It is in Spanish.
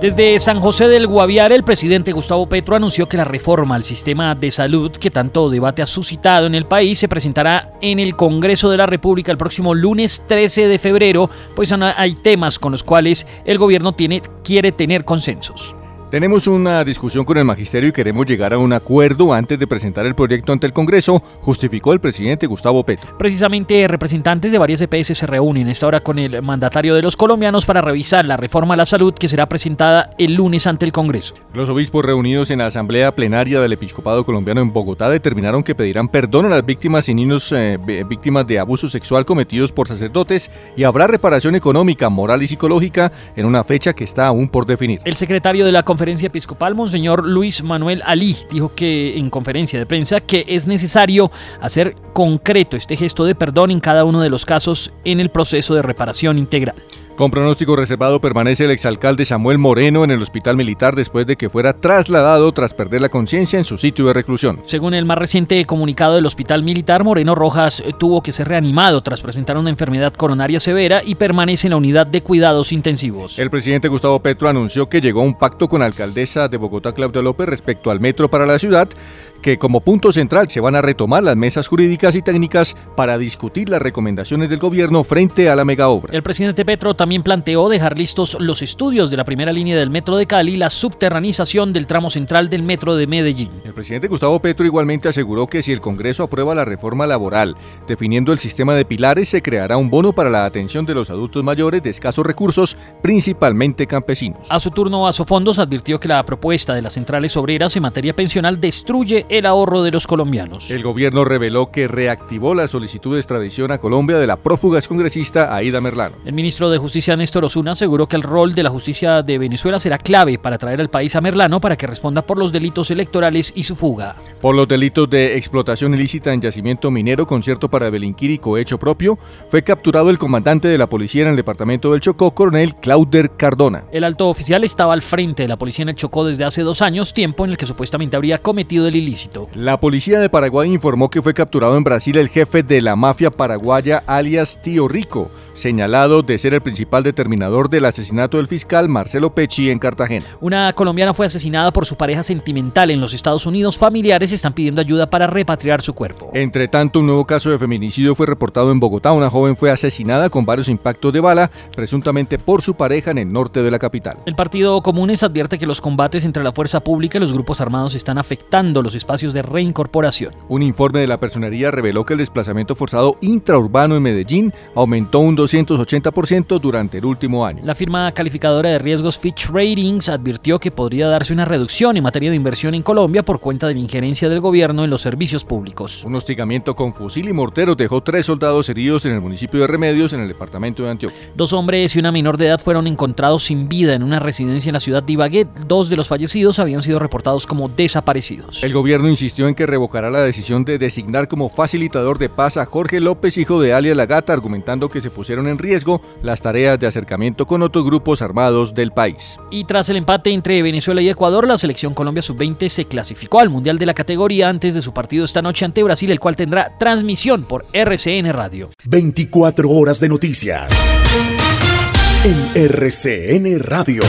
Desde San José del Guaviare, el presidente Gustavo Petro anunció que la reforma al sistema de salud que tanto debate ha suscitado en el país se presentará en el Congreso de la República el próximo lunes 13 de febrero, pues hay temas con los cuales el gobierno tiene, quiere tener consensos. Tenemos una discusión con el magisterio y queremos llegar a un acuerdo antes de presentar el proyecto ante el Congreso, justificó el presidente Gustavo Petro. Precisamente representantes de varias EPS se reúnen esta hora con el mandatario de los colombianos para revisar la reforma a la salud que será presentada el lunes ante el Congreso. Los obispos reunidos en la Asamblea Plenaria del Episcopado Colombiano en Bogotá determinaron que pedirán perdón a las víctimas y niños eh, víctimas de abuso sexual cometidos por sacerdotes y habrá reparación económica, moral y psicológica en una fecha que está aún por definir. El secretario de la conferencia episcopal, Monseñor Luis Manuel Ali, dijo que en conferencia de prensa que es necesario hacer concreto este gesto de perdón en cada uno de los casos en el proceso de reparación integral. Con pronóstico reservado permanece el exalcalde Samuel Moreno en el hospital militar después de que fuera trasladado tras perder la conciencia en su sitio de reclusión. Según el más reciente comunicado del hospital militar, Moreno Rojas tuvo que ser reanimado tras presentar una enfermedad coronaria severa y permanece en la unidad de cuidados intensivos. El presidente Gustavo Petro anunció que llegó a un pacto con la alcaldesa de Bogotá, Claudia López, respecto al metro para la ciudad, que como punto central se van a retomar las mesas jurídicas y técnicas para discutir las recomendaciones del gobierno frente a la mega obra. El presidente Petro también planteó dejar listos los estudios de la primera línea del metro de Cali y la subterranización del tramo central del metro de Medellín. El presidente Gustavo Petro igualmente aseguró que si el Congreso aprueba la reforma laboral, definiendo el sistema de pilares, se creará un bono para la atención de los adultos mayores de escasos recursos, principalmente campesinos. A su turno, Asofondos advirtió que la propuesta de las centrales obreras en materia pensional destruye el ahorro de los colombianos. El gobierno reveló que reactivó la solicitud de extradición a Colombia de la prófuga excongresista Aida Merlano. El ministro de Justicia Néstor Osuna aseguró que el rol de la justicia de Venezuela será clave para traer al país a Merlano para que responda por los delitos electorales y su fuga. Por los delitos de explotación ilícita en yacimiento minero, concierto para delinquir y cohecho propio, fue capturado el comandante de la policía en el departamento del Chocó, coronel Clauder Cardona. El alto oficial estaba al frente de la policía en el Chocó desde hace dos años, tiempo en el que supuestamente habría cometido el ilícito. La policía de Paraguay informó que fue capturado en Brasil el jefe de la mafia paraguaya alias Tío Rico, señalado de ser el principal determinador del asesinato del fiscal Marcelo Pecci en Cartagena. Una colombiana fue asesinada por su pareja sentimental en los Estados Unidos. Familiares están pidiendo ayuda para repatriar su cuerpo. Entre tanto, un nuevo caso de feminicidio fue reportado en Bogotá. Una joven fue asesinada con varios impactos de bala, presuntamente por su pareja en el norte de la capital. El Partido Comunes advierte que los combates entre la fuerza pública y los grupos armados están afectando los espacios de reincorporación. Un informe de la personería reveló que el desplazamiento forzado intraurbano en Medellín aumentó un 280% durante el último año. La firma calificadora de riesgos Fitch Ratings advirtió que podría darse una reducción en materia de inversión en Colombia por cuenta de la injerencia del gobierno en los servicios públicos. Un hostigamiento con fusil y morteros dejó tres soldados heridos en el municipio de Remedios, en el departamento de Antioquia. Dos hombres y una menor de edad fueron encontrados sin vida en una residencia en la ciudad de Ibagué. Dos de los fallecidos habían sido reportados como desaparecidos. El gobierno insistió en que revocará la decisión de designar como facilitador de paz a Jorge López, hijo de Alias Lagata, argumentando que se pusieron en riesgo las tareas de acercamiento con otros grupos armados del país. Y tras el empate entre Venezuela y Ecuador, la selección Colombia Sub-20 se clasificó al Mundial de la categoría antes de su partido esta noche ante Brasil, el cual tendrá transmisión por RCN Radio. 24 horas de noticias en RCN Radio.